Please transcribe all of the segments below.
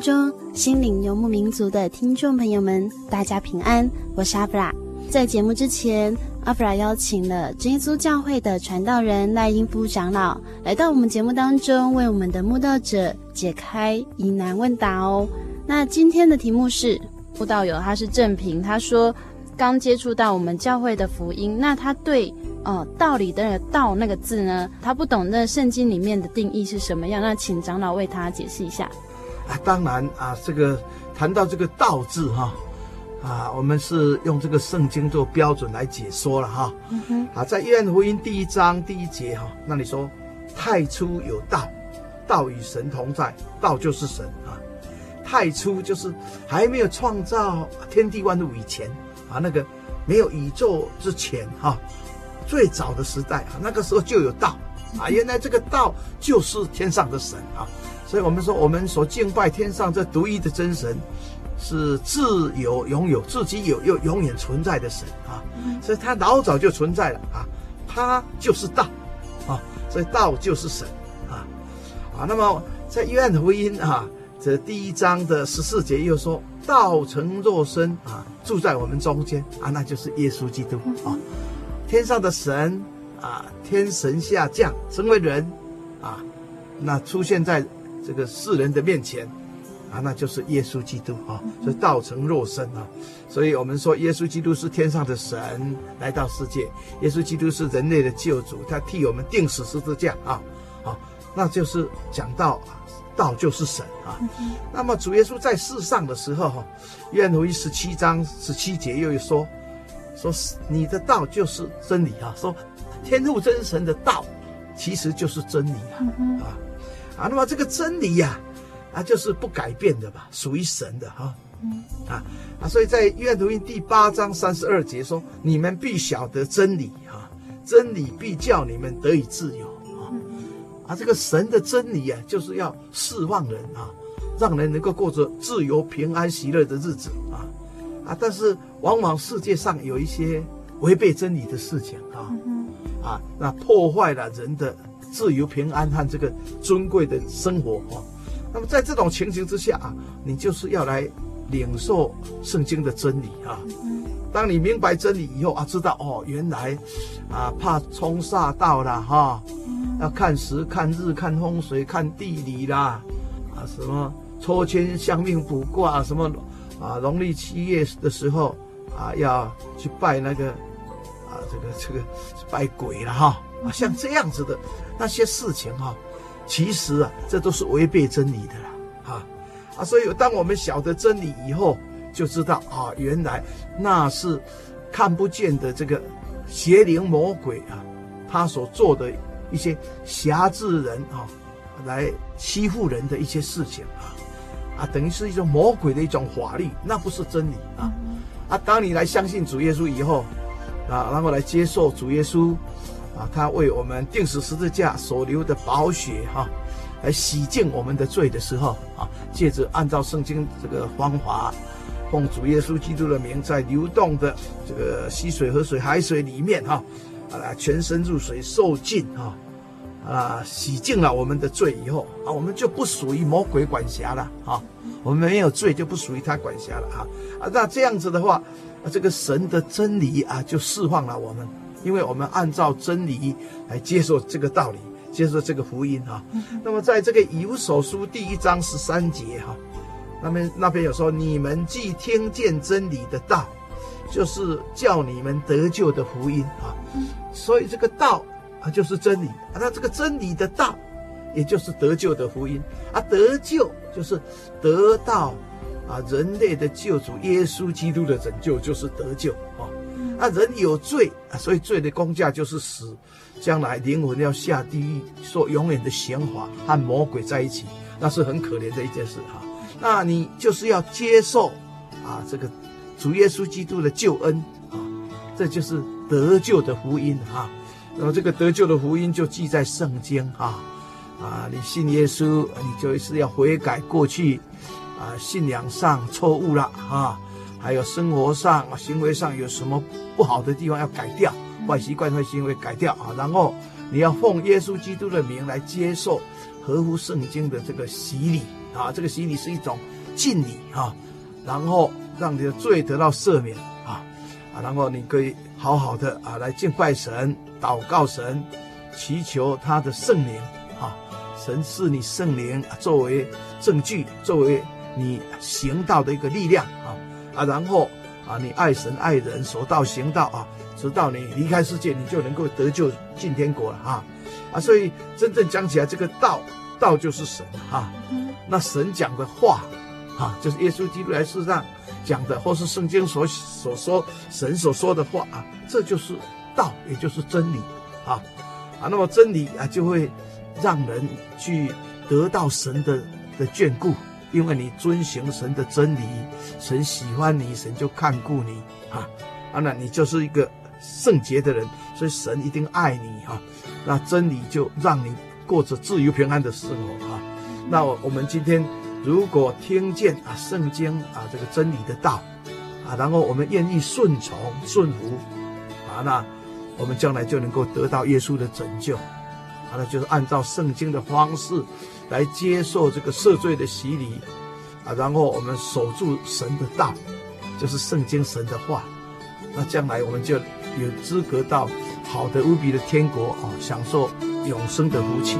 中，心灵游牧民族的听众朋友们，大家平安，我是阿布拉。在节目之前，阿布拉邀请了真耶稣教会的传道人赖英夫长老来到我们节目当中，为我们的慕道者解开疑难问答哦。那今天的题目是，慕道友他是正平，他说刚接触到我们教会的福音，那他对哦道理的“道”那个字呢，他不懂那圣经里面的定义是什么样，那请长老为他解释一下。啊，当然啊，这个谈到这个“道”字哈，啊，我们是用这个圣经做标准来解说了哈。嗯哼。啊，在约翰福音第一章第一节哈，那你说：“太初有道，道与神同在，道就是神啊。”太初就是还没有创造天地万物以前啊，那个没有宇宙之前哈，最早的时代啊，那个时候就有道啊。原来这个道就是天上的神啊。所以我们说，我们所敬拜天上这独一的真神，是自有拥有、自己有又永远存在的神啊。所以他老早就存在了啊，他就是道啊，所以道就是神啊啊。那么在约翰福音啊这第一章的十四节又说，道成肉身啊，住在我们中间啊，那就是耶稣基督啊，天上的神啊，天神下降成为人啊，那出现在。这个世人的面前，啊，那就是耶稣基督啊，所以道成肉身啊，所以我们说耶稣基督是天上的神来到世界，耶稣基督是人类的救主，他替我们定死十字架啊，好，那就是讲到道就是神啊。那么主耶稣在世上的时候哈，约翰福音十七章十七节又说，说你的道就是真理啊，说天父真神的道其实就是真理啊，啊。啊，那么这个真理呀，啊，就是不改变的吧，属于神的哈，啊啊，所以在约翰福音第八章三十二节说：“你们必晓得真理，哈，真理必叫你们得以自由。”啊，啊，这个神的真理啊，就是要释放人啊，让人能够过着自由、平安、喜乐的日子啊啊！但是往往世界上有一些违背真理的事情啊啊，那破坏了人的。自由、平安和这个尊贵的生活啊，那么在这种情形之下啊，你就是要来领受圣经的真理啊。当你明白真理以后啊，知道哦，原来啊，怕冲煞到了哈，要看时、看日、看风水、看地理啦，啊，什么抽签、相命、卜卦，什么啊，农历七月的时候啊，要去拜那个啊，这个这个拜鬼了哈。啊，像这样子的那些事情哈、啊，其实啊，这都是违背真理的啦，啊啊，所以当我们晓得真理以后，就知道啊，原来那是看不见的这个邪灵魔鬼啊，他所做的一些挟制人啊，来欺负人的一些事情啊，啊，等于是一种魔鬼的一种法力，那不是真理啊，啊，当你来相信主耶稣以后，啊，然后来接受主耶稣。啊，他为我们钉死十字架所流的宝血，哈，来洗净我们的罪的时候啊，借着按照圣经这个方法，奉主耶稣基督的名，在流动的这个溪水、河水、海水里面哈，啊，全身入水受浸哈，啊，洗净了我们的罪以后啊，我们就不属于魔鬼管辖了啊，我们没有罪就不属于他管辖了啊啊，那这样子的话，这个神的真理啊就释放了我们，因为我们按照真理来接受这个道理。接受这个福音哈，那么在这个以弗所书第一章十三节哈，那边那边有说，你们既听见真理的道，就是叫你们得救的福音啊，所以这个道啊就是真理。啊，那这个真理的道，也就是得救的福音。啊，得救就是得到啊人类的救主耶稣基督的拯救，就是得救。啊，那人有罪，所以罪的工价就是死。将来灵魂要下地狱，受永远的刑罚，和魔鬼在一起，那是很可怜的一件事哈。那你就是要接受啊，这个主耶稣基督的救恩啊，这就是得救的福音哈。那么这个得救的福音就记在圣经哈啊，你信耶稣，你就是要悔改过去啊信仰上错误了啊，还有生活上行为上有什么不好的地方要改掉。坏习惯、坏行为改掉啊，然后你要奉耶稣基督的名来接受合乎圣经的这个洗礼啊，这个洗礼是一种敬礼啊，然后让你的罪得到赦免啊啊，然后你可以好好的啊来敬拜神、祷告神、祈求他的圣灵啊，神赐你圣灵作为证据，作为你行道的一个力量啊啊，然后啊你爱神爱人，守道行道啊。直到你离开世界，你就能够得救进天国了哈，啊，所以真正讲起来，这个道，道就是神哈，那神讲的话，哈，就是耶稣基督来世上讲的，或是圣经所所说神所说的话啊，这就是道，也就是真理啊，啊，那么真理啊，就会让人去得到神的的眷顾，因为你遵行神的真理，神喜欢你，神就看顾你啊，啊，那你就是一个。圣洁的人，所以神一定爱你哈。那真理就让你过着自由平安的生活啊。那我们今天如果听见啊圣经啊这个真理的道啊，然后我们愿意顺从顺服啊，那我们将来就能够得到耶稣的拯救。啊，那就是按照圣经的方式来接受这个赦罪的洗礼啊，然后我们守住神的道，就是圣经神的话。那将来我们就。有资格到好的无比的天国啊，享受永生的福气。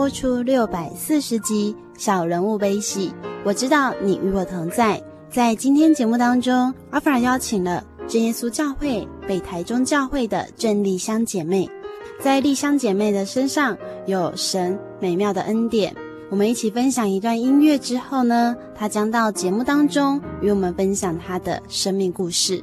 播出六百四十集《小人物悲喜》，我知道你与我同在。在今天节目当中，阿法邀请了真耶稣教会北台中教会的郑丽香姐妹，在丽香姐妹的身上有神美妙的恩典。我们一起分享一段音乐之后呢，她将到节目当中与我们分享她的生命故事。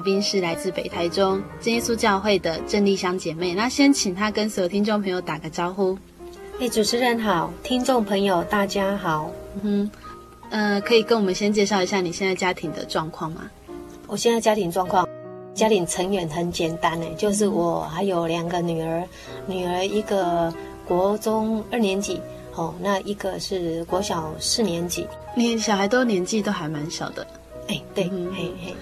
来宾是来自北台中真耶稣教会的郑丽香姐妹，那先请她跟所有听众朋友打个招呼。哎，主持人好，听众朋友大家好。嗯，呃，可以跟我们先介绍一下你现在家庭的状况吗？我现在家庭状况，家庭成员很简单呢，就是我还有两个女儿，女儿一个国中二年级，哦，那一个是国小四年级。你小孩都年纪都还蛮小的。哎，对，嗯、嘿嘿。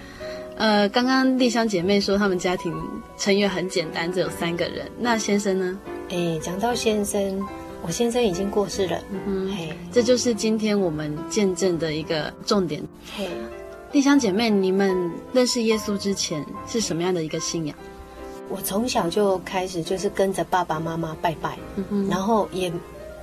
呃，刚刚丽香姐妹说他们家庭成员很简单，只有三个人。那先生呢？哎，讲到先生，我先生已经过世了。嗯哼，嘿，这就是今天我们见证的一个重点。嘿，丽香姐妹，你们认识耶稣之前是什么样的一个信仰？我从小就开始就是跟着爸爸妈妈拜拜，嗯、然后也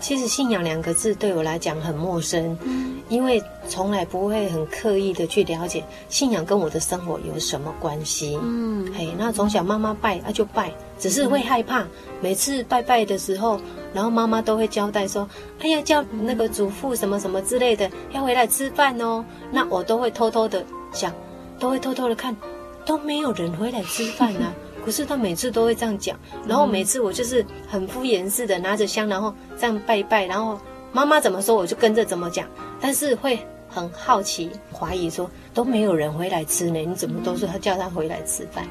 其实信仰两个字对我来讲很陌生，嗯、因为从来不会很刻意的去了解信仰跟我的生活有什么关系。嗯，嘿，那从小妈妈拜啊就拜，只是会害怕，嗯、每次拜拜的时候，然后妈妈都会交代说，哎呀叫那个祖父什么什么之类的要回来吃饭哦，那我都会偷偷的想，都会偷偷的看，都没有人回来吃饭啊。可是他每次都会这样讲，然后每次我就是很敷衍似的拿着香，然后这样拜拜，然后妈妈怎么说我就跟着怎么讲，但是会很好奇怀疑说都没有人回来吃呢，你怎么都是他叫他回来吃饭？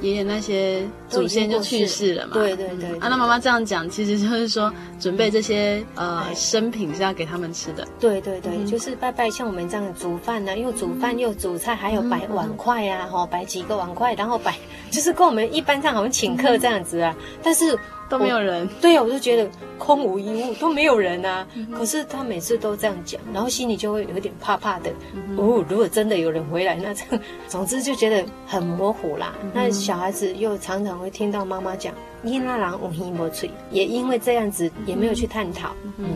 爷爷那些祖先就去世了嘛？对对对，对。啊，那妈妈这样讲，其实就是说准备这些呃生品是要给他们吃的。对对对，就是拜拜，像我们这样煮饭呢，又煮饭又煮菜，还有摆碗筷啊，哈，摆几个碗筷，然后摆就是跟我们一般上好像请客这样子啊，但是。都没有人，对呀，我就觉得空无一物，都没有人啊。嗯、可是他每次都这样讲，然后心里就会有点怕怕的。嗯、哦，如果真的有人回来，那这样，总之就觉得很模糊啦。嗯、那小孩子又常常会听到妈妈讲“伊那郎无希莫吹”，也因为这样子也没有去探讨。嗯，嗯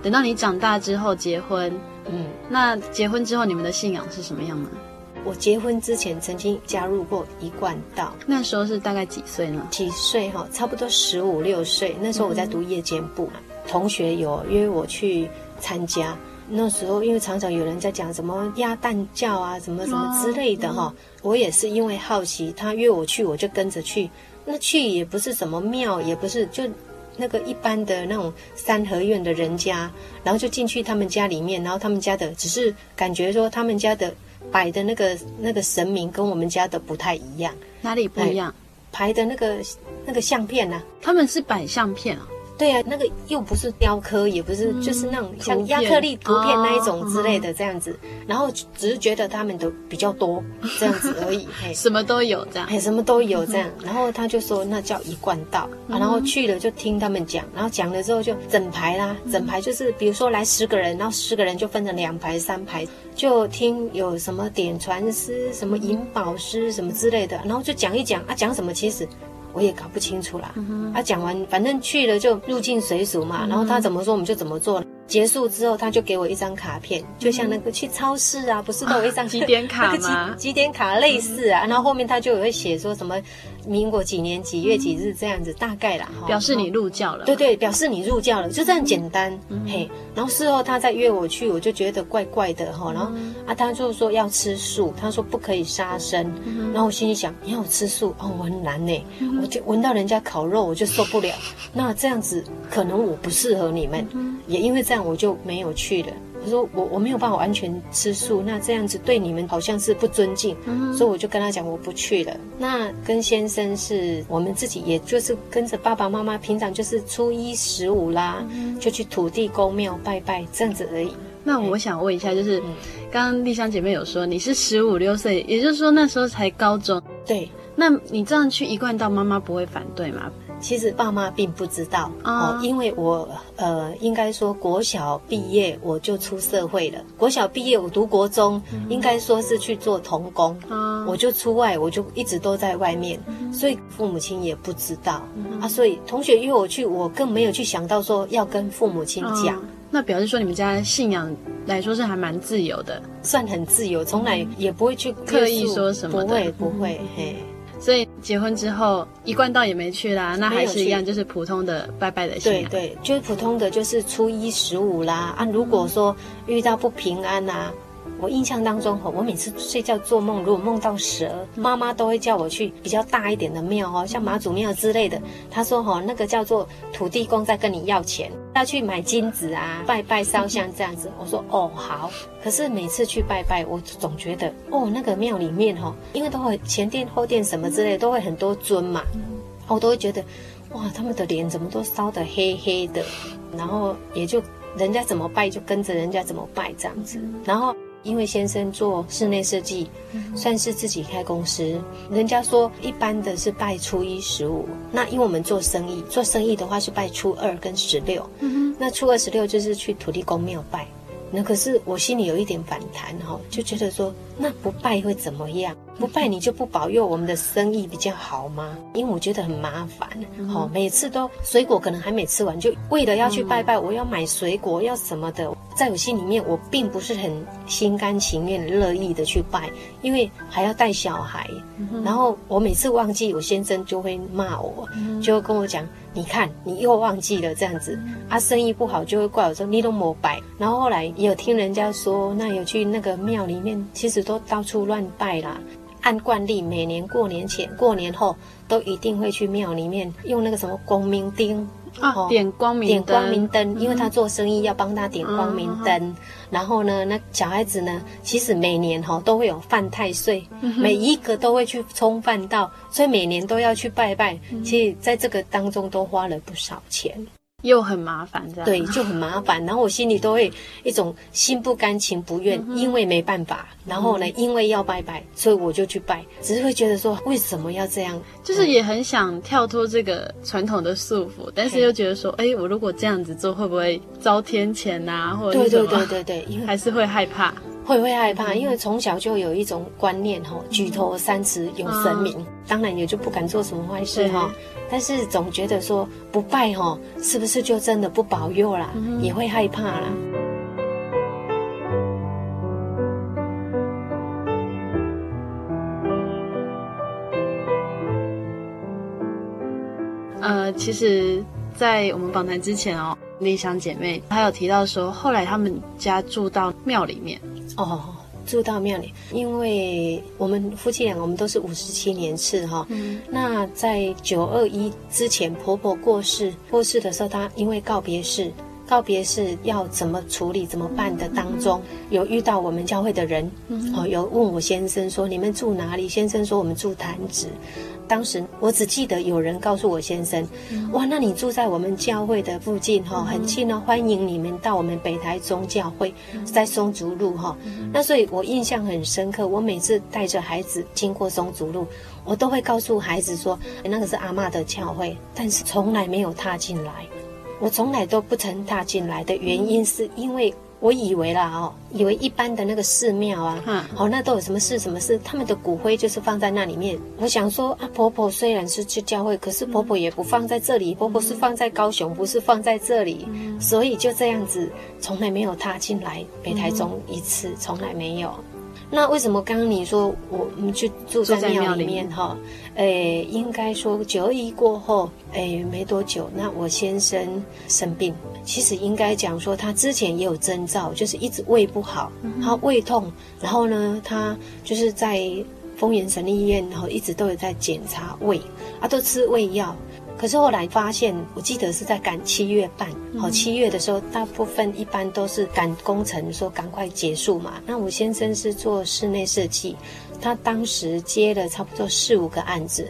等到你长大之后结婚，嗯，那结婚之后你们的信仰是什么样呢？我结婚之前曾经加入过一贯道，那时候是大概几岁呢？几岁哈？差不多十五六岁。那时候我在读夜间部，嗯、同学有约我去参加。那时候因为常常有人在讲什么鸭蛋教啊，什么什么之类的哈，哦嗯、我也是因为好奇，他约我去，我就跟着去。那去也不是什么庙，也不是就那个一般的那种三合院的人家，然后就进去他们家里面，然后他们家的只是感觉说他们家的。摆的那个那个神明跟我们家的不太一样，哪里不一样？排的那个那个相片呢、啊？他们是摆相片啊。对啊，那个又不是雕刻，也不是，嗯、就是那种像亚克力图片那一种之类的这样子。哦、然后只是觉得他们的比较多这样子而已，嘿什么都有这样，嘿，什么都有这样。然后他就说那叫一贯道，嗯、然后去了就听他们讲，然后讲了之后就整排啦，整排就是比如说来十个人，然后十个人就分成两排、三排，就听有什么点传师、什么引宝师什么之类的，然后就讲一讲啊，讲什么其实。我也搞不清楚啦，嗯、啊，讲完反正去了就入境随俗嘛，嗯、然后他怎么说我们就怎么做。结束之后他就给我一张卡片，就像那个去超市啊，不是都有一张几点卡 吗？几点卡类似啊，嗯、然后后面他就有会写说什么民国几年几月几日这样子，大概啦，表示你入教了。对对，表示你入教了，就这样简单。嗯、嘿，然后事后他再约我去，我就觉得怪怪的哈。然后啊，他就说要吃素，他说不可以杀生。嗯、然后我心里想，你要我吃素哦，我很难呢，嗯、我就闻到人家烤肉我就受不了。那这样子可能我不适合你们，嗯、也因为这样我就没有去了。我说我我没有办法完全吃素，那这样子对你们好像是不尊敬，嗯、所以我就跟他讲我不去了。那跟先生是我们自己，也就是跟着爸爸妈妈，平常就是初一十五啦，嗯、就去土地公庙拜拜这样子而已。那我想问一下，就是刚刚丽香姐妹有说你是十五六岁，也就是说那时候才高中。对，那你这样去一贯道，妈妈不会反对吗？其实爸妈并不知道哦，因为我呃，应该说国小毕业我就出社会了。国小毕业我读国中，应该说是去做童工，我就出外，我就一直都在外面，所以父母亲也不知道。啊。所以同学约我去，我更没有去想到说要跟父母亲讲。那表示说你们家信仰来说是还蛮自由的，算很自由，从来也不会去刻意说什么，不会不会嘿。所以结婚之后，一贯道也没去啦，那还是一样，就是普通的拜拜的信仰。对对，就是普通的，就是初一十五啦。啊，如果说遇到不平安啊。我印象当中，我每次睡觉做梦，如果梦到蛇，妈妈都会叫我去比较大一点的庙哦，像妈祖庙之类的。她说哈，那个叫做土地公在跟你要钱，要去买金子啊，拜拜烧香这样子。我说哦好，可是每次去拜拜，我总觉得哦那个庙里面哈，因为都会前殿后殿什么之类，都会很多尊嘛，我都会觉得哇，他们的脸怎么都烧得黑黑的，然后也就人家怎么拜就跟着人家怎么拜这样子，然后。因为先生做室内设计，算是自己开公司。人家说一般的是拜初一十五，那因为我们做生意，做生意的话是拜初二跟十六。那初二十六就是去土地公庙拜。那可是我心里有一点反弹哈，就觉得说那不拜会怎么样？不拜你就不保佑我们的生意比较好吗？因为我觉得很麻烦，好、嗯，每次都水果可能还没吃完，就为了要去拜拜，我要买水果，要什么的，在我心里面，我并不是很心甘情愿、乐意的去拜，因为还要带小孩，然后我每次忘记，我先生就会骂我，就会跟我讲。你看，你又忘记了这样子，啊，生意不好就会怪我说你都没拜。然后后来也有听人家说，那有去那个庙里面，其实都到处乱拜啦。按惯例，每年过年前、过年后，都一定会去庙里面用那个什么光明钉。哦，点光明点光明灯，因为他做生意要帮他点光明灯。嗯、然后呢，那小孩子呢，其实每年哈都会有犯太岁，嗯、每一个都会去冲犯到，所以每年都要去拜拜。嗯、其实在这个当中都花了不少钱。又很麻烦，这样对，就很麻烦。然后我心里都会一种心不甘情不愿，嗯、因为没办法。然后呢，嗯、因为要拜拜，所以我就去拜。只是会觉得说，为什么要这样？就是也很想跳脱这个传统的束缚，但是又觉得说，哎嘿，我如果这样子做，会不会遭天谴呐？或者？对对对对对，因为还是会害怕。会会害怕，因为从小就有一种观念哈，举头三尺有神明，嗯、当然也就不敢做什么坏事哈。但是总觉得说不拜哈，是不是就真的不保佑啦？嗯、也会害怕啦。呃，其实，在我们访谈之前哦，丽香姐妹她有提到说，后来他们家住到庙里面。哦，住到庙里，因为我们夫妻俩，我们都是五十七年次哈。嗯。那在九二一之前，婆婆过世，过世的时候，她因为告别式，告别式要怎么处理、怎么办的当中，嗯、有遇到我们教会的人，嗯、哦，有问我先生说：“你们住哪里？”先生说：“我们住潭子。”当时我只记得有人告诉我先生：“哇，那你住在我们教会的附近哈，很近哦，欢迎你们到我们北台中教会，在松竹路哈。”那所以我印象很深刻。我每次带着孩子经过松竹路，我都会告诉孩子说：“那个是阿嬷的教会。”但是从来没有踏进来。我从来都不曾踏进来的原因，是因为。我以为啦哦，以为一般的那个寺庙啊，嗯，好，那都有什么事什么事，他们的骨灰就是放在那里面。我想说啊，婆婆虽然是去教会，可是婆婆也不放在这里，婆婆是放在高雄，不是放在这里，所以就这样子，从来没有踏进来北台中一次，从来没有。那为什么刚刚你说我们去住在庙里面哈？诶，应该说九二一过后，诶，没多久，那我先生生病。其实应该讲说，他之前也有征兆，就是一直胃不好，他胃痛，然后呢，他就是在丰原省立医院，然后一直都有在检查胃，啊，都吃胃药。可是后来发现，我记得是在赶七月半，好，七月的时候，大部分一般都是赶工程，说赶快结束嘛。那我先生是做室内设计，他当时接了差不多四五个案子。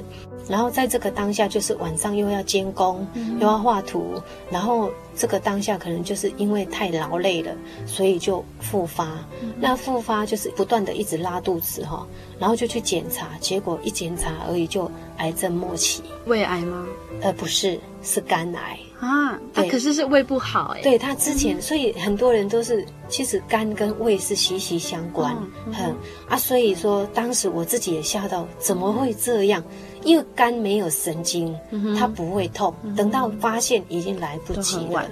然后在这个当下，就是晚上又要监工，嗯、又要画图，然后这个当下可能就是因为太劳累了，所以就复发。嗯、那复发就是不断的一直拉肚子哈，然后就去检查，结果一检查而已就癌症末期。胃癌吗？呃，不是，是肝癌。啊，对，可是是胃不好哎。对他之前，所以很多人都是，其实肝跟胃是息息相关，很啊，所以说当时我自己也吓到，怎么会这样？因为肝没有神经，它不会痛，等到发现已经来不及了。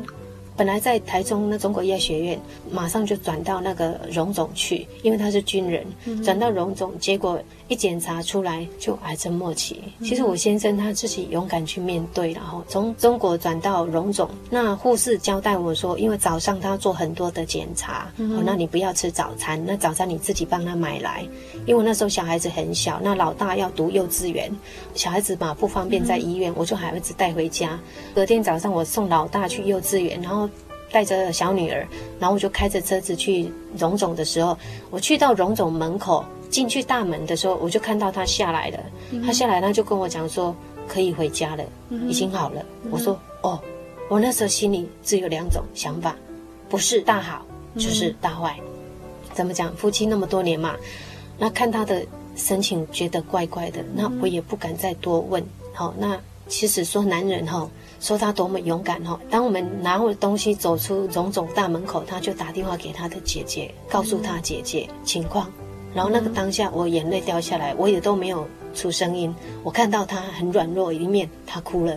本来在台中那中国医药学院，马上就转到那个荣总去，因为他是军人，转到荣总，结果一检查出来就癌症末期。其实我先生他自己勇敢去面对，然后从中国转到荣总，那护士交代我说，因为早上他做很多的检查，哦，那你不要吃早餐，那早餐你自己帮他买来，因为那时候小孩子很小，那老大要读幼稚园，小孩子嘛不方便在医院，我就把儿子带回家。隔天早上我送老大去幼稚园，然后。带着小女儿，然后我就开着车子去荣总的时候，我去到荣总门口，进去大门的时候，我就看到他下来了。嗯、他下来，他就跟我讲说可以回家了，嗯、已经好了。嗯、我说哦，我那时候心里只有两种想法，不是大好就是大坏。嗯、怎么讲？夫妻那么多年嘛，那看他的神情觉得怪怪的，那我也不敢再多问。好，那其实说男人哈。说他多么勇敢哈！当我们拿了东西走出荣总大门口，他就打电话给他的姐姐，告诉他姐姐情况。然后那个当下我眼泪掉下来，我也都没有出声音。我看到他很软弱一面，他哭了。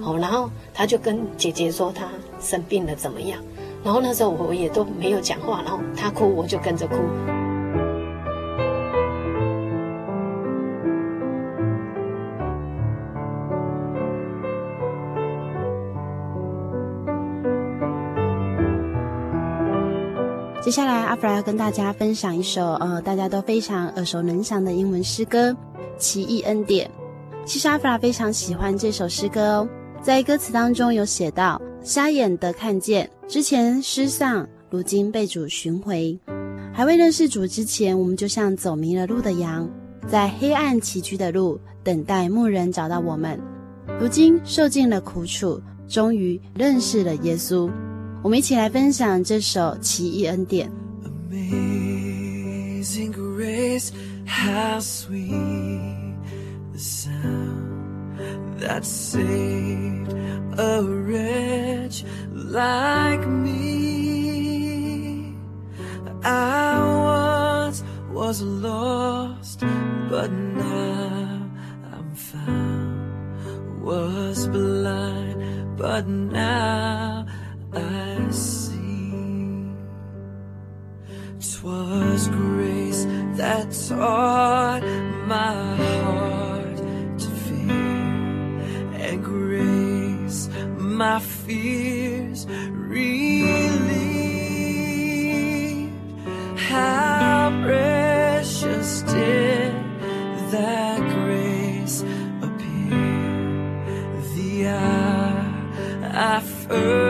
好，然后他就跟姐姐说他生病了怎么样？然后那时候我也都没有讲话，然后他哭我就跟着哭。接下来，阿弗拉要跟大家分享一首呃大家都非常耳熟能详的英文诗歌《奇异恩典》。其实阿弗拉非常喜欢这首诗歌哦，在歌词当中有写到：瞎眼的看见，之前失丧，如今被主寻回。还未认识主之前，我们就像走迷了路的羊，在黑暗崎岖的路等待牧人找到我们。如今受尽了苦楚，终于认识了耶稣。我们一起来分享这首《奇异恩典》。Amazing grace, how sweet the sound that saved a wretch like me. I once was lost, but now I'm found. Was blind, but now I see. 'Twas grace that taught my heart to fear, and grace my fears relieved. How precious did that grace appear the hour I first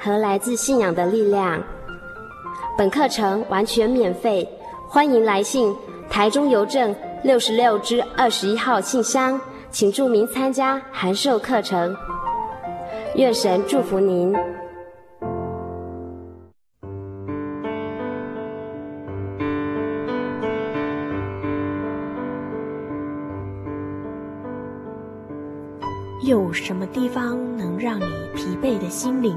和来自信仰的力量。本课程完全免费，欢迎来信台中邮政六十六支二十一号信箱，请注明参加函授课程。愿神祝福您。有什么地方能让你疲惫的心灵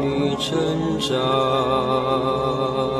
你成长。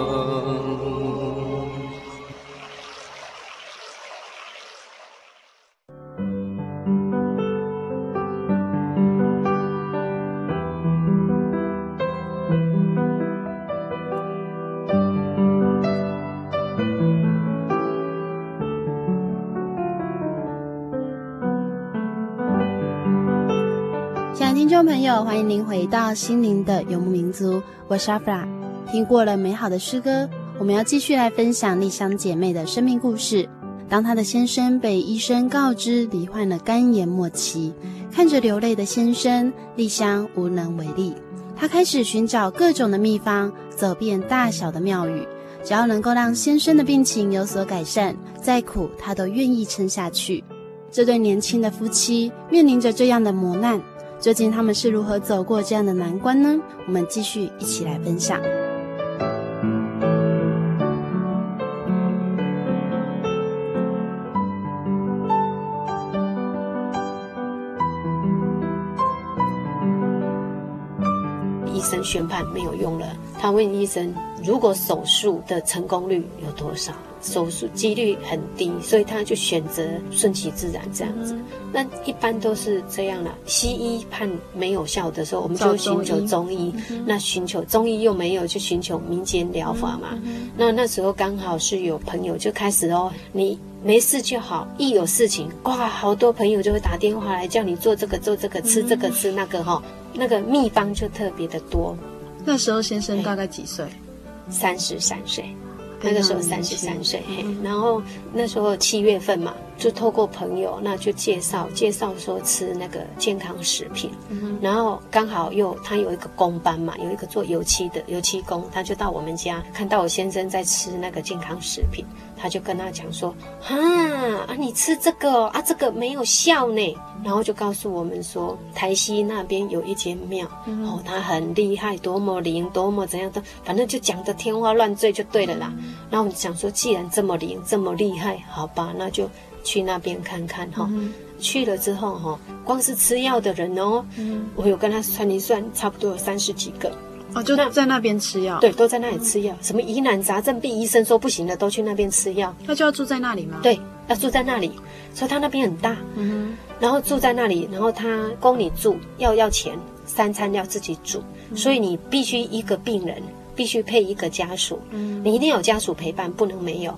欢迎您回到心灵的游牧民族，我是阿弗拉。听过了美好的诗歌，我们要继续来分享丽香姐妹的生命故事。当她的先生被医生告知罹患了肝炎末期，看着流泪的先生，丽香无能为力。她开始寻找各种的秘方，走遍大小的庙宇，只要能够让先生的病情有所改善，再苦她都愿意撑下去。这对年轻的夫妻面临着这样的磨难。究竟他们是如何走过这样的难关呢？我们继续一起来分享。医生宣判没有用了，他问医生：如果手术的成功率有多少？手术几率很低，所以他就选择顺其自然这样子。嗯、那一般都是这样了。西医判没有效的时候，我们就寻求中医。那寻求中医又没有，就寻求民间疗法嘛。嗯、那那时候刚好是有朋友就开始哦，你没事就好，一有事情哇，好多朋友就会打电话来叫你做这个做这个，吃这个吃那个哈、哦，那个秘方就特别的多。那时候先生大概几岁？三十三岁。那个时候三十三岁，嘿，然后那时候七月份嘛，就透过朋友，那就介绍介绍说吃那个健康食品，嗯、然后刚好又他有一个工班嘛，有一个做油漆的油漆工，他就到我们家看到我先生在吃那个健康食品，他就跟他讲说，哈啊，你吃这个啊，这个没有效呢，然后就告诉我们说，台西那边有一间庙，嗯、哦，他很厉害，多么灵，多么怎样的，反正就讲得天花乱坠就对了啦。然后我们想说，既然这么灵，这么厉害，好吧，那就。去那边看看哈，嗯、去了之后哈，光是吃药的人哦，嗯、我有跟他算一算，差不多有三十几个。哦，就在那边吃药，对，都在那里吃药，什么疑难杂症，病医生说不行的，都去那边吃药。那就要住在那里吗？对，要住在那里，所以他那边很大，嗯哼，然后住在那里，然后他供你住，要要钱，三餐要自己煮，嗯、所以你必须一个病人必须配一个家属，嗯，你一定要有家属陪伴，不能没有，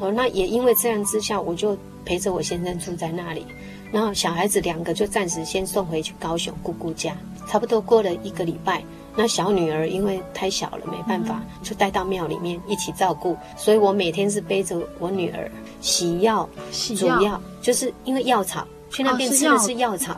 哦，那也因为这样之下，我就。陪着我先生住在那里，然后小孩子两个就暂时先送回去高雄姑姑家，差不多过了一个礼拜，那小女儿因为太小了没办法，就带到庙里面一起照顾，所以我每天是背着我女儿洗药、洗煮药，就是因为药草去那边吃的是药草，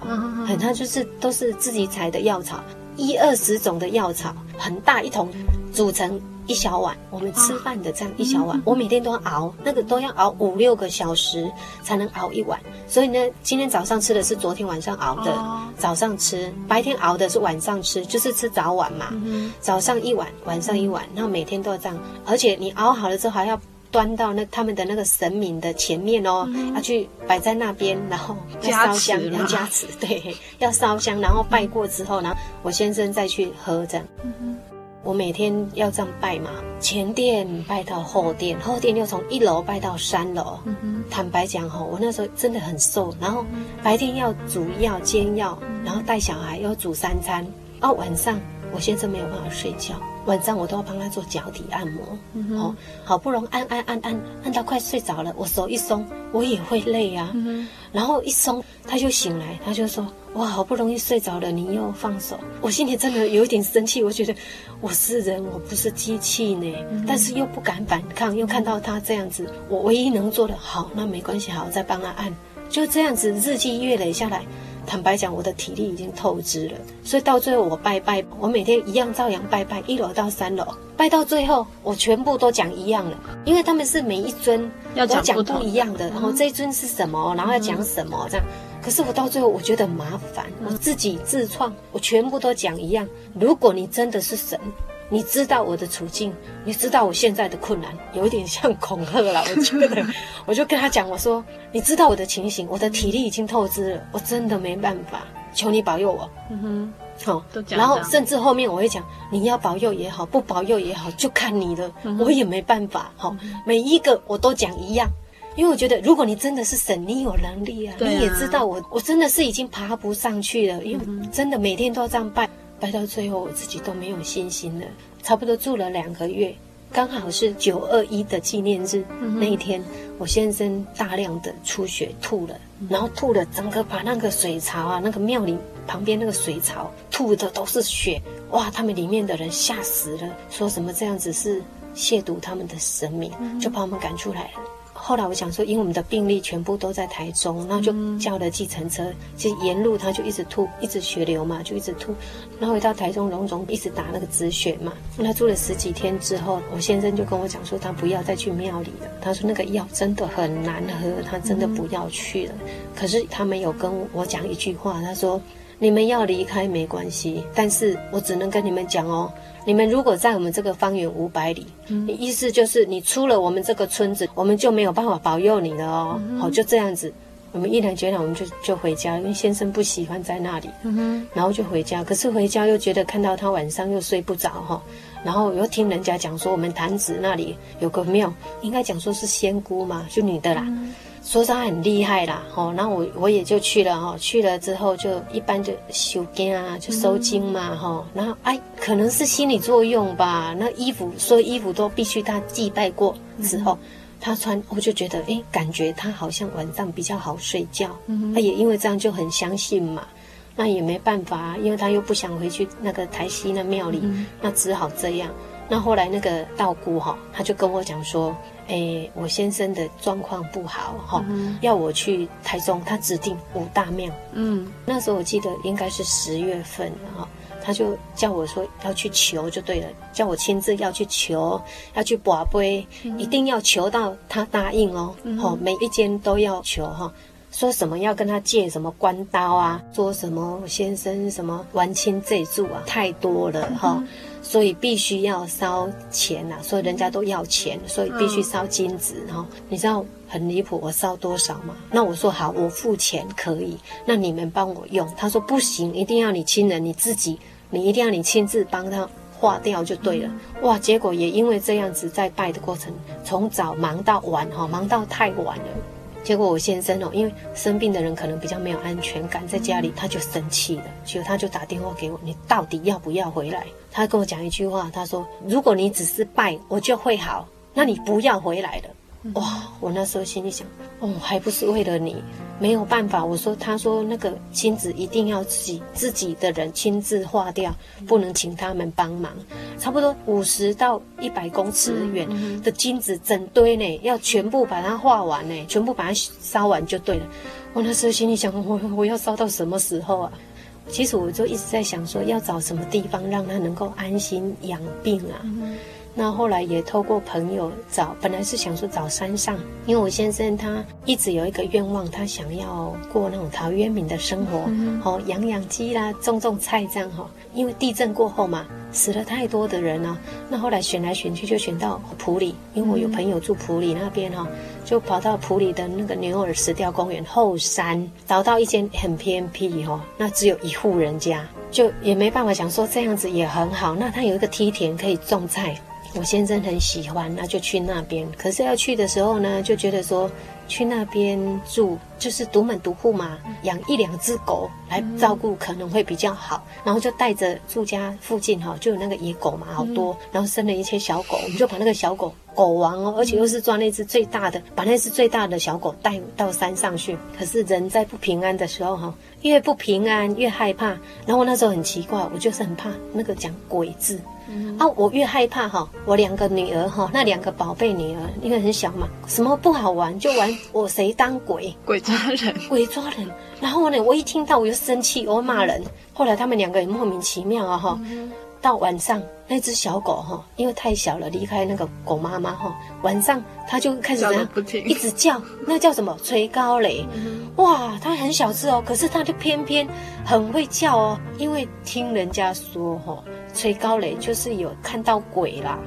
很它就是都是自己采的药草，一二十种的药草，很大一桶，煮成。一小碗，我们吃饭的这样一小碗，我每天都要熬，那个都要熬五六个小时才能熬一碗。所以呢，今天早上吃的是昨天晚上熬的，早上吃，白天熬的是晚上吃，就是吃早晚嘛。早上一碗，晚上一碗，然后每天都要这样。而且你熬好了之后，还要端到那他们的那个神明的前面哦，要去摆在那边，然后要烧香，要加持，对，要烧香，然后拜过之后，然后我先生再去喝这样。我每天要这样拜嘛，前殿拜到后殿，后殿又从一楼拜到三楼。嗯、坦白讲吼，我那时候真的很瘦，然后白天要煮药煎药，然后带小孩要煮三餐，哦，晚上我先生没有办法睡觉。晚上我都要帮他做脚底按摩，嗯、哦，好不容易按按按按按到快睡着了，我手一松，我也会累啊。嗯、然后一松，他就醒来，他就说：“哇，好不容易睡着了，你又放手。”我心里真的有一点生气，我觉得我是人，我不是机器呢。嗯、但是又不敢反抗，又看到他这样子，我唯一能做的，好，那没关系，好，我再帮他按，就这样子，日积月累下来。坦白讲，我的体力已经透支了，所以到最后我拜拜，我每天一样照样拜拜，一楼到三楼拜到最后，我全部都讲一样了，因为他们是每一尊要讲不，不一样的，然后这一尊是什么，然后要讲什么这样。可是我到最后我觉得麻烦，我自己自创，我全部都讲一样。如果你真的是神。你知道我的处境，你知道我现在的困难，有一点像恐吓了。我觉得，我就跟他讲，我说，你知道我的情形，我的体力已经透支了，我真的没办法，求你保佑我。嗯哼，好、哦，然后甚至后面我会讲，你要保佑也好，不保佑也好，就看你的，嗯、我也没办法。好、哦，每一个我都讲一样，因为我觉得，如果你真的是神，你有能力啊，啊你也知道我，我真的是已经爬不上去了，因为真的每天都要这样拜。拜到最后，我自己都没有信心了。差不多住了两个月，刚好是九二一的纪念日、嗯、那一天，我先生大量的出血吐了，然后吐了，整个把那个水槽啊，那个庙里旁边那个水槽吐的都是血。哇，他们里面的人吓死了，说什么这样子是亵渎他们的神明，嗯、就把我们赶出来了。后来我想说，因为我们的病历全部都在台中，然后就叫了计程车，其实沿路他就一直吐，一直血流嘛，就一直吐。然后回到台中荣总，一直打那个止血嘛。那住了十几天之后，我先生就跟我讲说，他不要再去庙里了。他说那个药真的很难喝，他真的不要去了。可是他没有跟我讲一句话，他说。你们要离开没关系，但是我只能跟你们讲哦，你们如果在我们这个方圆五百里，嗯，你意思就是你出了我们这个村子，我们就没有办法保佑你了哦。嗯、好，就这样子，我们毅然决然，我们就就回家，因为先生不喜欢在那里，然后就回家。可是回家又觉得看到他晚上又睡不着哈，然后又听人家讲说我们潭子那里有个庙，应该讲说是仙姑嘛，就女的啦。嗯说他很厉害啦，吼，然后我我也就去了，吼，去了之后就一般就修经啊，就收经嘛，吼，然后哎，可能是心理作用吧，那衣服所有衣服都必须他祭拜过之后，他穿，我就觉得哎，感觉他好像晚上比较好睡觉，他也因为这样就很相信嘛，那也没办法，因为他又不想回去那个台西那庙里，那只好这样。那后来那个道姑哈，他就跟我讲说。诶，我先生的状况不好哈，嗯、要我去台中，他指定五大庙。嗯，那时候我记得应该是十月份哈，他就叫我说要去求就对了，叫我亲自要去求，要去把杯，嗯、一定要求到他答应哦。好、嗯，每一间都要求哈，说什么要跟他借什么关刀啊，说什么先生什么冤亲债主啊，太多了哈。嗯所以必须要烧钱呐、啊，所以人家都要钱，所以必须烧金子哈、哦。你知道很离谱，我烧多少吗？那我说好，我付钱可以，那你们帮我用。他说不行，一定要你亲人你自己，你一定要你亲自帮他化掉就对了。哇，结果也因为这样子，在拜的过程，从早忙到晚哈，忙到太晚了。结果我先生哦，因为生病的人可能比较没有安全感，在家里他就生气了，结果他就打电话给我，你到底要不要回来？他跟我讲一句话，他说：如果你只是拜，我就会好，那你不要回来了。哇！我那时候心里想，哦，还不是为了你，没有办法。我说，他说那个金子一定要自己自己的人亲自化掉，不能请他们帮忙。差不多五十到一百公尺远的金子整堆呢，要全部把它化完呢，全部把它烧完就对了。我那时候心里想，我我要烧到什么时候啊？其实我就一直在想说，要找什么地方让他能够安心养病啊。那后来也透过朋友找，本来是想说找山上，因为我先生他一直有一个愿望，他想要过那种陶渊明的生活，哦，养养鸡啦，种种菜这样哈。因为地震过后嘛，死了太多的人了，那后来选来选去就选到普里，因为我有朋友住普里那边哈，就跑到普里的那个牛耳石雕公园后山，找到一间很偏僻哈，那只有一户人家，就也没办法想说这样子也很好，那他有一个梯田可以种菜。我先生很喜欢，那就去那边。可是要去的时候呢，就觉得说去那边住就是独门独户嘛，养一两只狗来照顾可能会比较好。然后就带着住家附近哈，就有那个野狗嘛，好多。然后生了一些小狗，我们就把那个小狗狗王哦，而且又是抓那只最大的，把那只最大的小狗带到山上去。可是人在不平安的时候哈，越不平安越害怕。然后我那时候很奇怪，我就是很怕那个讲鬼字。啊，我越害怕哈，我两个女儿哈，那两个宝贝女儿，因为很小嘛，什么不好玩就玩 我谁当鬼，鬼抓人，鬼抓人。然后呢，我一听到我就生气，我骂人。后来他们两个也莫名其妙啊哈。到晚上，那只小狗哈，因为太小了，离开那个狗妈妈哈，晚上它就开始怎样，一直叫，那叫什么？吹高雷。哇，它很小只哦，可是它就偏偏很会叫哦，因为听人家说哈，吹高雷就是有看到鬼啦。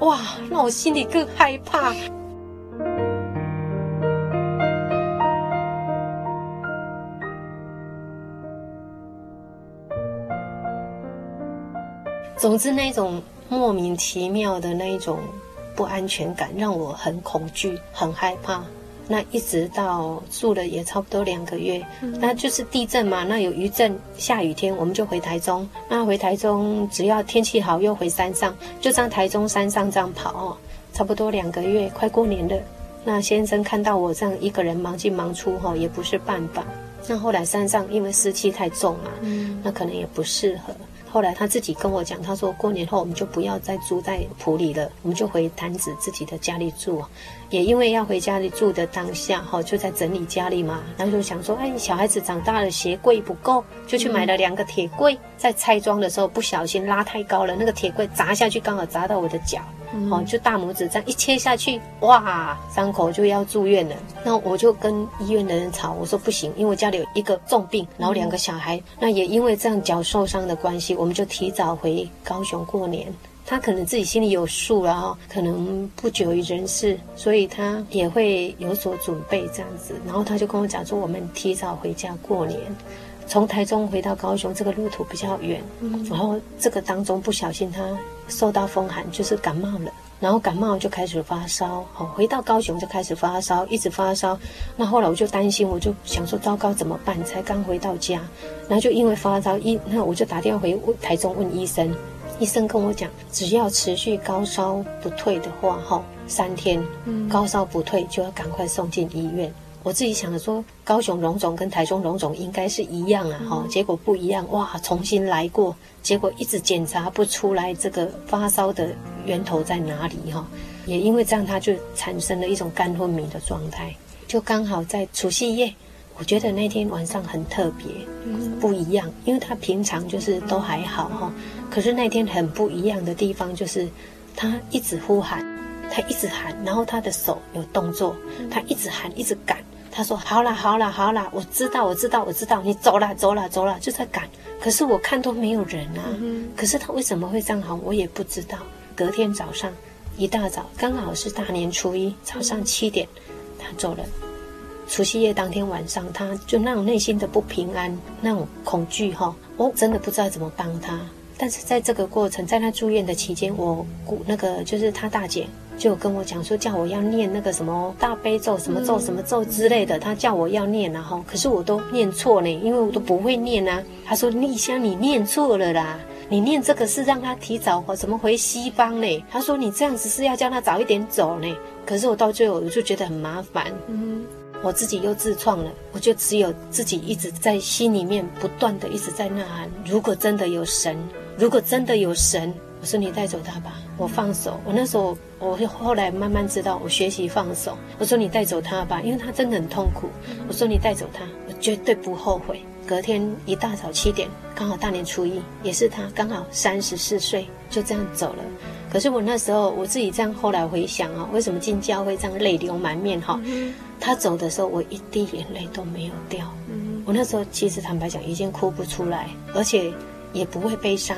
哇，那我心里更害怕。总之，那种莫名其妙的那一种不安全感，让我很恐惧、很害怕。那一直到住了也差不多两个月，那就是地震嘛。那有余震，下雨天我们就回台中。那回台中，只要天气好，又回山上，就在台中山上这样跑哦。差不多两个月，快过年了。那先生看到我这样一个人忙进忙出哈，也不是办法。那后来山上因为湿气太重嘛，那可能也不适合。后来他自己跟我讲，他说过年后我们就不要再住在埔里了，我们就回潭子自己的家里住。也因为要回家里住的当下，哈，就在整理家里嘛，然后就想说，哎，小孩子长大了，鞋柜不够，就去买了两个铁柜。在拆装的时候不小心拉太高了，那个铁柜砸下去，刚好砸到我的脚。哦，就大拇指这样一切下去，哇，伤口就要住院了。那我就跟医院的人吵，我说不行，因为我家里有一个重病，然后两个小孩。那也因为这样脚受伤的关系，我们就提早回高雄过年。他可能自己心里有数了哈，可能不久于人世，所以他也会有所准备这样子。然后他就跟我讲说，我们提早回家过年。从台中回到高雄，这个路途比较远，然后这个当中不小心他受到风寒，就是感冒了，然后感冒就开始发烧，好，回到高雄就开始发烧，一直发烧。那后来我就担心，我就想说糟糕怎么办？才刚回到家，然后就因为发烧，一那我就打电话回台中问医生，医生跟我讲，只要持续高烧不退的话，哈，三天，嗯高烧不退就要赶快送进医院。我自己想着说，高雄荣总跟台中荣总应该是一样啊，哈，结果不一样，哇，重新来过，结果一直检查不出来这个发烧的源头在哪里，哈，也因为这样，他就产生了一种肝昏迷的状态，就刚好在除夕夜，我觉得那天晚上很特别，不一样，因为他平常就是都还好，哈，可是那天很不一样的地方就是，他一直呼喊，他一直喊，然后他的手有动作，他一直喊，一直赶。他说：“好啦，好啦，好啦，我知道，我知道，我知道，你走啦，走啦，走啦，就在赶。可是我看都没有人啊。嗯、可是他为什么会这样喊，我也不知道。隔天早上一大早，刚好是大年初一早上七点，他走了。除夕夜当天晚上，他就那种内心的不平安，那种恐惧哈，我真的不知道怎么帮他。但是在这个过程，在他住院的期间，我姑那个就是他大姐就跟我讲说，叫我要念那个什么大悲咒、什么咒、什么咒之类的，他叫我要念，然后可是我都念错呢，因为我都不会念啊。他说丽香，你念错了啦，你念这个是让他提早或怎么回西方呢？他说你这样子是要叫他早一点走呢。可是我到最后我就觉得很麻烦，嗯。我自己又自创了，我就只有自己一直在心里面不断的一直在呐喊：如果真的有神，如果真的有神，我说你带走他吧，我放手。我那时候，我后来慢慢知道，我学习放手。我说你带走他吧，因为他真的很痛苦。我说你带走他，我绝对不后悔。隔天一大早七点，刚好大年初一，也是他刚好三十四岁，就这样走了。可是我那时候我自己这样后来回想啊，为什么进教会这样泪流满面哈？他走的时候，我一滴眼泪都没有掉。我那时候其实坦白讲，已经哭不出来，而且也不会悲伤。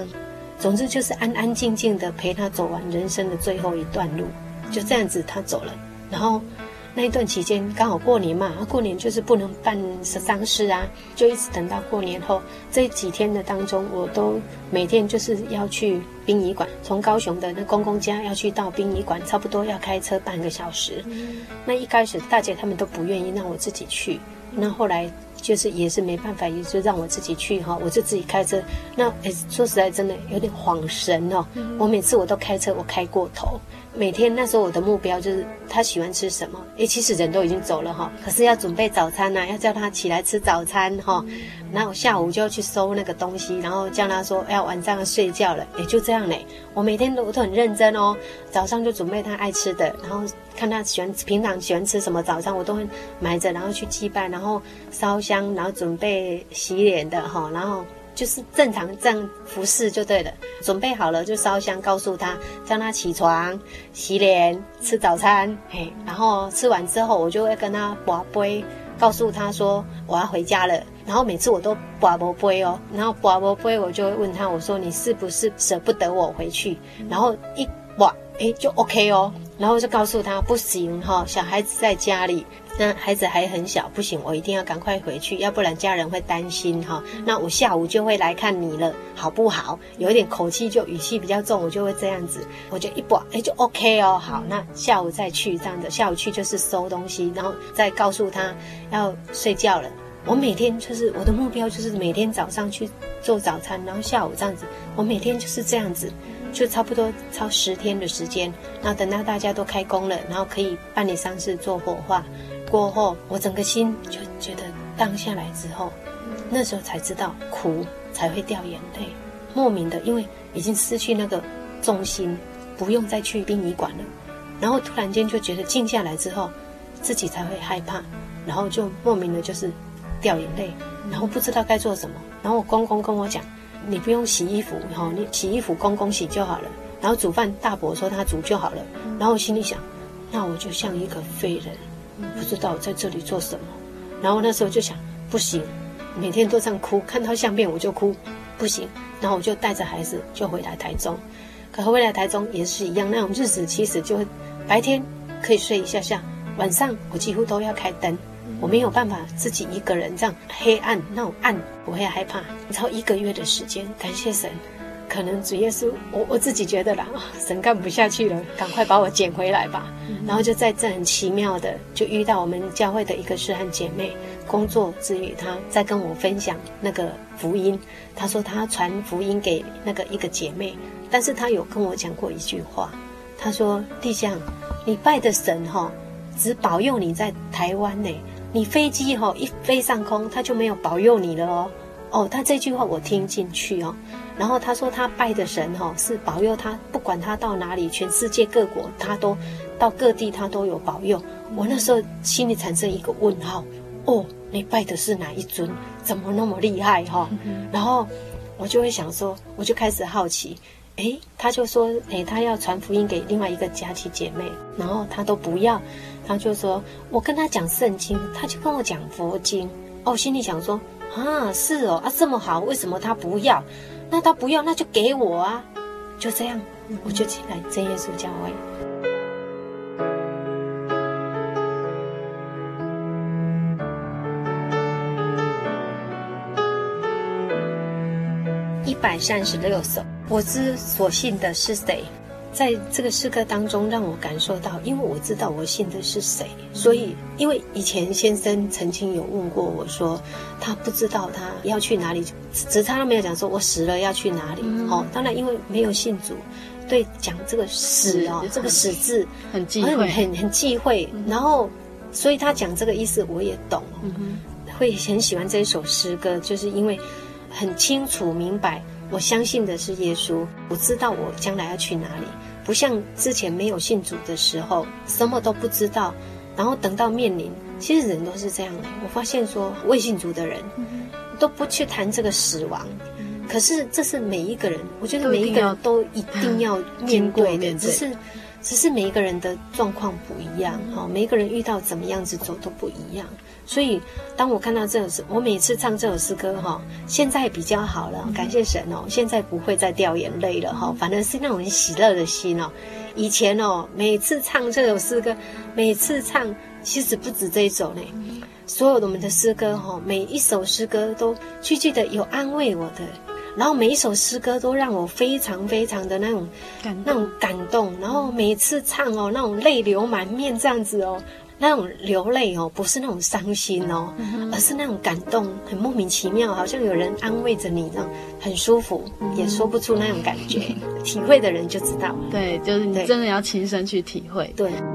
总之就是安安静静的陪他走完人生的最后一段路，就这样子他走了，然后。那一段期间刚好过年嘛，过年就是不能办丧事啊，就一直等到过年后这几天的当中，我都每天就是要去殡仪馆，从高雄的那公公家要去到殡仪馆，差不多要开车半个小时。那一开始大姐他们都不愿意让我自己去，那后来就是也是没办法，也就让我自己去哈，我就自己开车。那诶说实在真的有点恍神哦，我每次我都开车，我开过头。每天那时候我的目标就是他喜欢吃什么？诶，其实人都已经走了哈，可是要准备早餐呐、要叫他起来吃早餐哈。然后下午就要去收那个东西，然后叫他说要晚上要睡觉了，也就这样嘞。我每天都都很认真哦，早上就准备他爱吃的，然后看他喜欢平常喜欢吃什么，早餐我都会买着，然后去祭拜，然后烧香，然后准备洗脸的哈，然后。就是正常这样服侍就对了，准备好了就烧香，告诉他叫他起床、洗脸、吃早餐，嘿，然后吃完之后，我就会跟他跋杯，告诉他说我要回家了。然后每次我都跋不杯哦，然后跋不杯，我就会问他，我说你是不是舍不得我回去？然后一跋，哎，就 OK 哦，然后就告诉他不行哈，小孩子在家里。那孩子还很小，不行，我一定要赶快回去，要不然家人会担心哈。那我下午就会来看你了，好不好？有一点口气就语气比较重，我就会这样子，我就一拨哎就 OK 哦，好，那下午再去这样的，下午去就是收东西，然后再告诉他要睡觉了。我每天就是我的目标就是每天早上去做早餐，然后下午这样子，我每天就是这样子，就差不多超十天的时间。然后等到大家都开工了，然后可以办理丧事做火化。过后，我整个心就觉得荡下来之后，那时候才知道苦才会掉眼泪，莫名的，因为已经失去那个重心，不用再去殡仪馆了。然后突然间就觉得静下来之后，自己才会害怕，然后就莫名的就是掉眼泪，然后不知道该做什么。然后我公公跟我讲：“你不用洗衣服，哈，你洗衣服公公洗就好了。然后煮饭大伯说他煮就好了。”然后我心里想：“那我就像一个废人。”不知道我在这里做什么，然后那时候就想，不行，每天都这样哭，看到相片我就哭，不行，然后我就带着孩子就回来台中，可回来台中也是一样，那种日子其实就会白天可以睡一下下，晚上我几乎都要开灯，我没有办法自己一个人这样黑暗那种暗，我会害怕，然后一个月的时间，感谢神。可能主耶稣，我我自己觉得啦，神干不下去了，赶快把我捡回来吧。嗯、然后就在这很奇妙的，就遇到我们教会的一个师兄姐妹，工作之余，她在跟我分享那个福音。她说她传福音给那个一个姐妹，但是她有跟我讲过一句话，她说：“弟兄，你拜的神哈，只保佑你在台湾呢，你飞机哈一飞上空，他就没有保佑你了哦。”哦，他这句话我听进去哦。然后他说他拜的神哈是保佑他，不管他到哪里，全世界各国他都到各地他都有保佑。我那时候心里产生一个问号，哦，你拜的是哪一尊？怎么那么厉害哈？然后我就会想说，我就开始好奇，诶，他就说，诶，他要传福音给另外一个家庭姐妹，然后他都不要，他就说我跟他讲圣经，他就跟我讲佛经。哦，心里想说啊，是哦，啊这么好，为什么他不要？那他不要，那就给我啊！就这样，我就进来真耶稣教会。一百三十六首。我知所信的是谁？在这个诗歌当中，让我感受到，因为我知道我信的是谁，所以因为以前先生曾经有问过我说，他不知道他要去哪里，只差他没有讲说我死了要去哪里。嗯、哦，当然因为没有信主，对讲这个死哦，这个死字很忌讳，很很很忌讳。然后，所以他讲这个意思我也懂，嗯、会很喜欢这一首诗歌，就是因为很清楚明白，我相信的是耶稣，我知道我将来要去哪里。不像之前没有信主的时候，什么都不知道，然后等到面临，其实人都是这样的。我发现说未信主的人，都不去谈这个死亡，可是这是每一个人，我觉得每一个人都一定要面对的，只是。只是每一个人的状况不一样，哈，每一个人遇到怎么样子走都不一样。所以，当我看到这首诗，我每次唱这首诗歌，哈，现在比较好了，感谢神哦，现在不会再掉眼泪了，哈，反正是那种很喜乐的心哦。以前哦，每次唱这首诗歌，每次唱，其实不止这一首呢，所有的我们的诗歌，哈，每一首诗歌都句句的有安慰我的。然后每一首诗歌都让我非常非常的那种感那种感动，然后每次唱哦，那种泪流满面这样子哦，那种流泪哦，不是那种伤心哦，嗯、而是那种感动，很莫名其妙，好像有人安慰着你，那种很舒服，嗯、也说不出那种感觉，体会的人就知道。对，就是你真的要亲身去体会。对。讲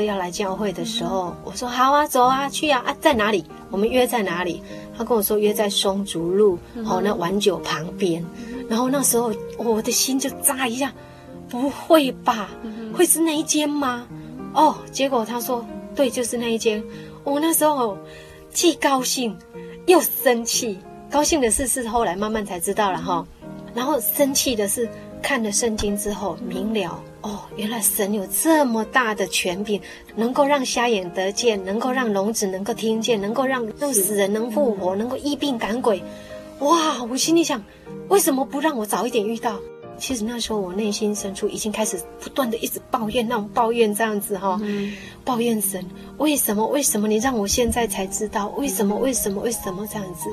说要来教会的时候，我说好啊，走啊，去啊，啊，在哪里？我们约在哪里？他跟我说约在松竹路，哦，那晚酒旁边。然后那时候我的心就扎一下，不会吧？会是那一间吗？哦，结果他说。对，就是那一间。我那时候既高兴又生气。高兴的事是后来慢慢才知道了哈，然后生气的是看了圣经之后明了哦，原来神有这么大的权柄，能够让瞎眼得见，能够让聋子能够听见，能够让让死人能复活，能够医病赶鬼。哇！我心里想，为什么不让我早一点遇到？其实那时候我内心深处已经开始不断的一直抱怨，那种抱怨这样子哈、哦，嗯、抱怨神，为什么？为什么你让我现在才知道？为什么？为什么？为什么这样子？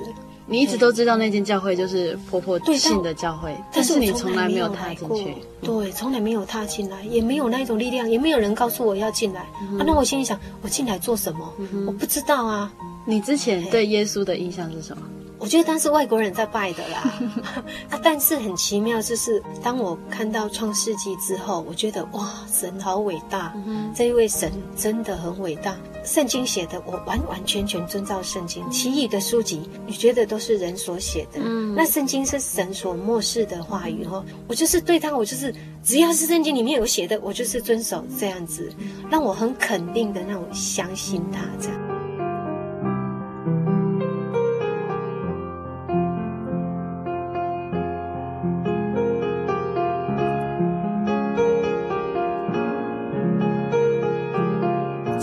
你一直都知道那间教会就是婆婆信的教会，但是你从来没有踏进去，对，从来没有踏进来，也没有那一种力量，也没有人告诉我要进来。嗯、啊，那我心里想，我进来做什么？嗯、我不知道啊。你之前对耶稣的印象是什么？我觉得当时外国人在拜的啦，啊，但是很奇妙，就是当我看到创世纪之后，我觉得哇，神好伟大，嗯、这一位神真的很伟大。圣经写的，我完完全全遵照圣经。其余的书籍，你觉得都是人所写的，嗯，那圣经是神所漠视的话语哦。我就是对他，我就是只要是圣经里面有写的，我就是遵守这样子，让我很肯定的让我相信他这样。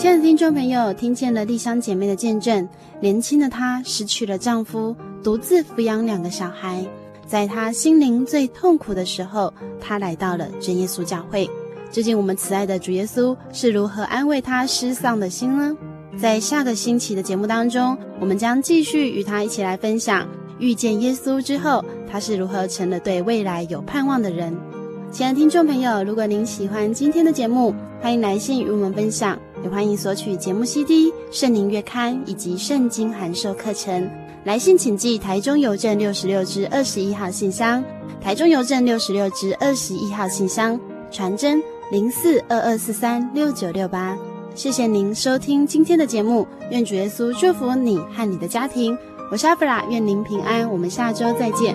亲爱的听众朋友，听见了丽香姐妹的见证，年轻的她失去了丈夫，独自抚养两个小孩。在她心灵最痛苦的时候，她来到了真耶稣教会。究竟我们慈爱的主耶稣是如何安慰她失丧的心呢？在下个星期的节目当中，我们将继续与她一起来分享遇见耶稣之后，她是如何成了对未来有盼望的人。亲爱的听众朋友，如果您喜欢今天的节目，欢迎来信与我们分享。也欢迎索取节目 CD、圣灵月刊以及圣经函授课程。来信请寄台中邮政六十六支二十一号信箱，台中邮政六十六支二十一号信箱，传真零四二二四三六九六八。谢谢您收听今天的节目，愿主耶稣祝福你和你的家庭。我是阿弗拉，愿您平安。我们下周再见。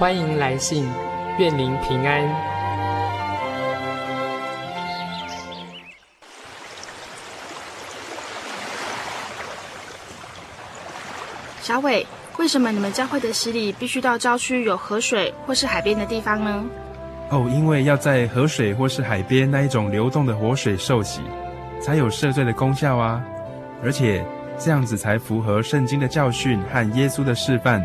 欢迎来信，愿您平安。小伟，为什么你们教会的洗礼必须到郊区有河水或是海边的地方呢？哦，因为要在河水或是海边那一种流动的活水受洗，才有赦罪的功效啊！而且这样子才符合圣经的教训和耶稣的示范。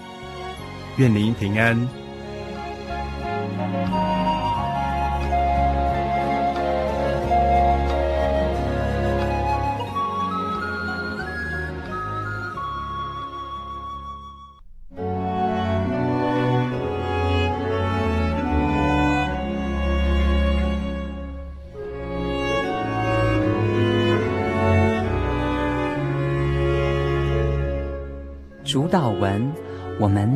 愿您平安。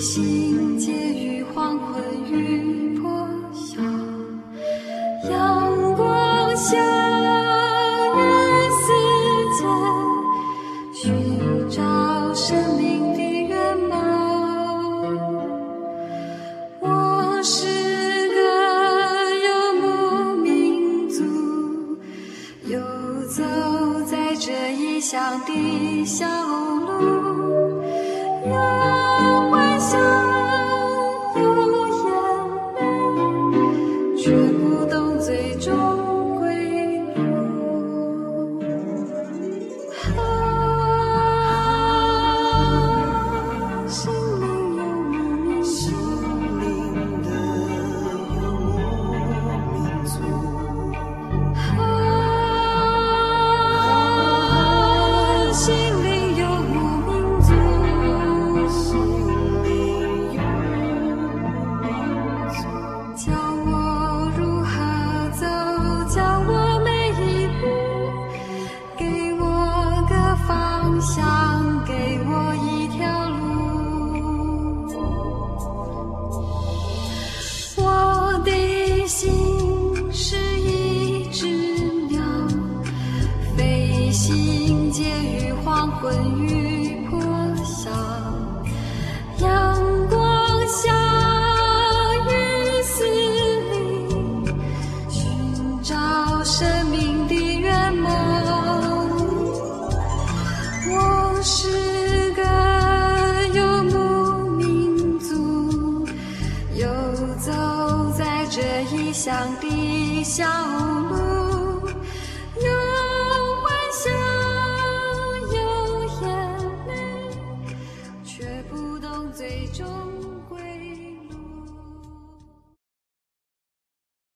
心结于黄昏与破晓，阳光下，人似在寻找生命的原满。我是个游牧民族，游走在这异乡的小路。